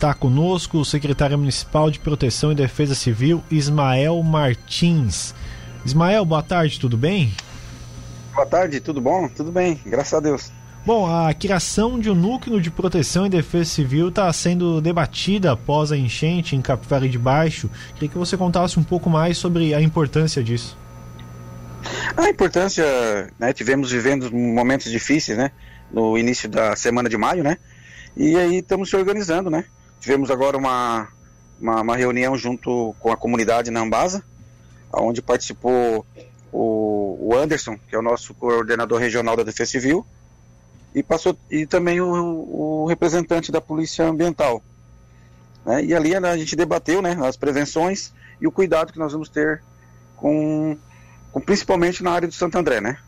está conosco o secretário municipal de Proteção e Defesa Civil, Ismael Martins. Ismael, boa tarde, tudo bem? Boa tarde, tudo bom? Tudo bem, graças a Deus. Bom, a criação de um núcleo de proteção e defesa civil está sendo debatida após a enchente em Capivara de Baixo. Queria que você contasse um pouco mais sobre a importância disso. A importância, né, tivemos vivendo momentos difíceis, né, no início da semana de maio, né, e aí estamos se organizando, né. Tivemos agora uma, uma, uma reunião junto com a comunidade na Ambasa, onde participou o, o, Anderson, que é o nosso coordenador regional da Defesa Civil, e passou e também o, o representante da Polícia Ambiental. Né? E ali a gente debateu né, as prevenções e o cuidado que nós vamos ter com com, principalmente na área do Santo André, né?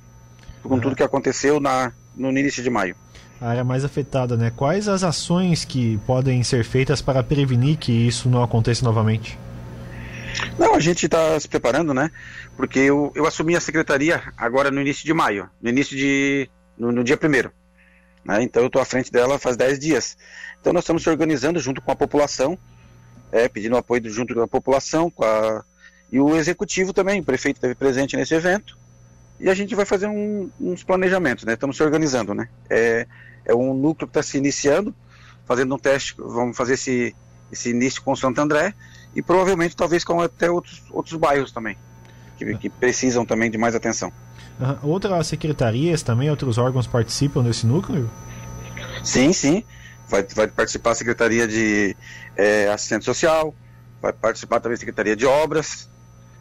Com tudo que aconteceu na, no início de maio. A área mais afetada, né? Quais as ações que podem ser feitas para prevenir que isso não aconteça novamente? Não, a gente está se preparando, né? Porque eu, eu assumi a secretaria agora no início de maio, no início de. no, no dia primeiro. Né? Então eu estou à frente dela faz 10 dias. Então nós estamos se organizando junto com a população, é, pedindo apoio junto com a população, a e o executivo também, o prefeito esteve presente nesse evento. E a gente vai fazer um, uns planejamentos, né? Estamos se organizando, né? É, é um núcleo que está se iniciando, fazendo um teste, vamos fazer esse, esse início com Santo André e provavelmente talvez com até outros, outros bairros também, que, que precisam também de mais atenção. Uhum. Outras secretarias também, outros órgãos participam desse núcleo? Sim, sim. Vai, vai participar a Secretaria de é, Assistente Social, vai participar também a Secretaria de Obras,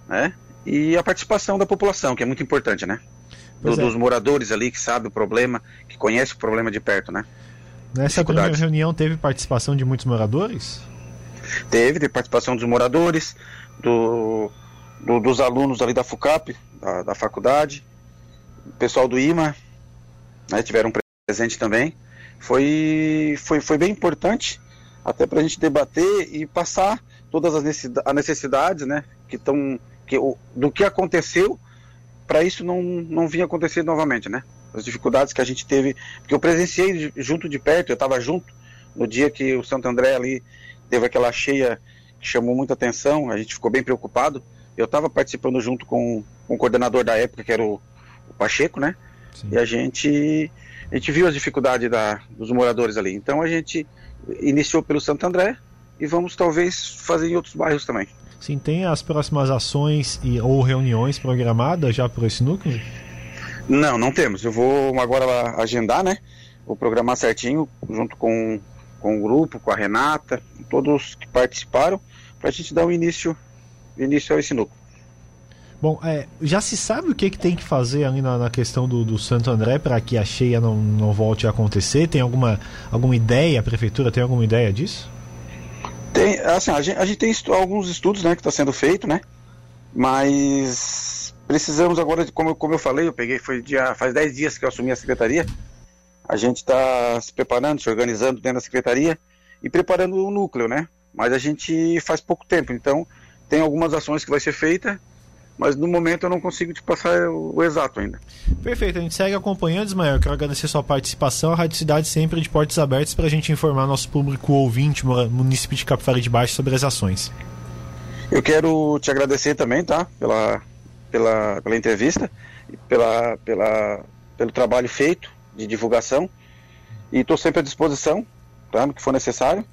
né? E a participação da população, que é muito importante, né? Do, é. Dos moradores ali que sabe o problema, que conhece o problema de perto, né? Nessa primeira reunião teve participação de muitos moradores? Teve, teve participação dos moradores, do, do, dos alunos ali da FUCAP, da, da faculdade, o pessoal do IMA, né, tiveram presente também. Foi, foi, foi bem importante, até para a gente debater e passar todas as necessidades né, que estão que, o, do que aconteceu para isso não, não vinha acontecer novamente, né? As dificuldades que a gente teve, porque eu presenciei junto de perto, eu estava junto no dia que o Santo André ali teve aquela cheia que chamou muita atenção, a gente ficou bem preocupado. Eu estava participando junto com, com, o coordenador da época, que era o, o Pacheco, né? Sim. E a gente, a gente viu as dificuldades da, dos moradores ali. Então a gente iniciou pelo Santo André e vamos talvez fazer em outros bairros também. Sim, tem as próximas ações e, ou reuniões programadas já por esse núcleo? Não, não temos. Eu vou agora agendar, né? Vou programar certinho, junto com, com o grupo, com a Renata, todos que participaram, para a gente dar o um início, início a esse núcleo. Bom, é, já se sabe o que, que tem que fazer ali na, na questão do, do, Santo André para que a cheia não, não volte a acontecer? Tem alguma, alguma ideia? A prefeitura tem alguma ideia disso? Tem, assim, a gente, a gente tem estu alguns estudos, né, que está sendo feito, né, mas precisamos agora, como, como eu falei, eu peguei, foi dia, faz 10 dias que eu assumi a secretaria, a gente está se preparando, se organizando dentro da secretaria e preparando o núcleo, né, mas a gente faz pouco tempo, então tem algumas ações que vai ser feita mas no momento eu não consigo te passar o, exato ainda. Perfeito, a gente segue acompanhando, Ismael. Eu quero agradecer sua participação. A Rádio Cidade sempre de portas abertas para a gente informar nosso público ouvinte, município de Capivara de Baixo, sobre as ações. Eu quero te agradecer também, tá? Pela, pela, pela entrevista, pela, pela, pelo trabalho feito de divulgação. E estou sempre à disposição, tá? No que for necessário.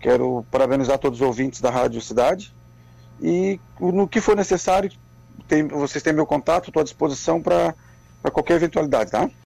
Quero parabenizar todos os ouvintes da Rádio Cidade. E no que for necessário, tem, vocês têm meu contato, estou à disposição para qualquer eventualidade, tá?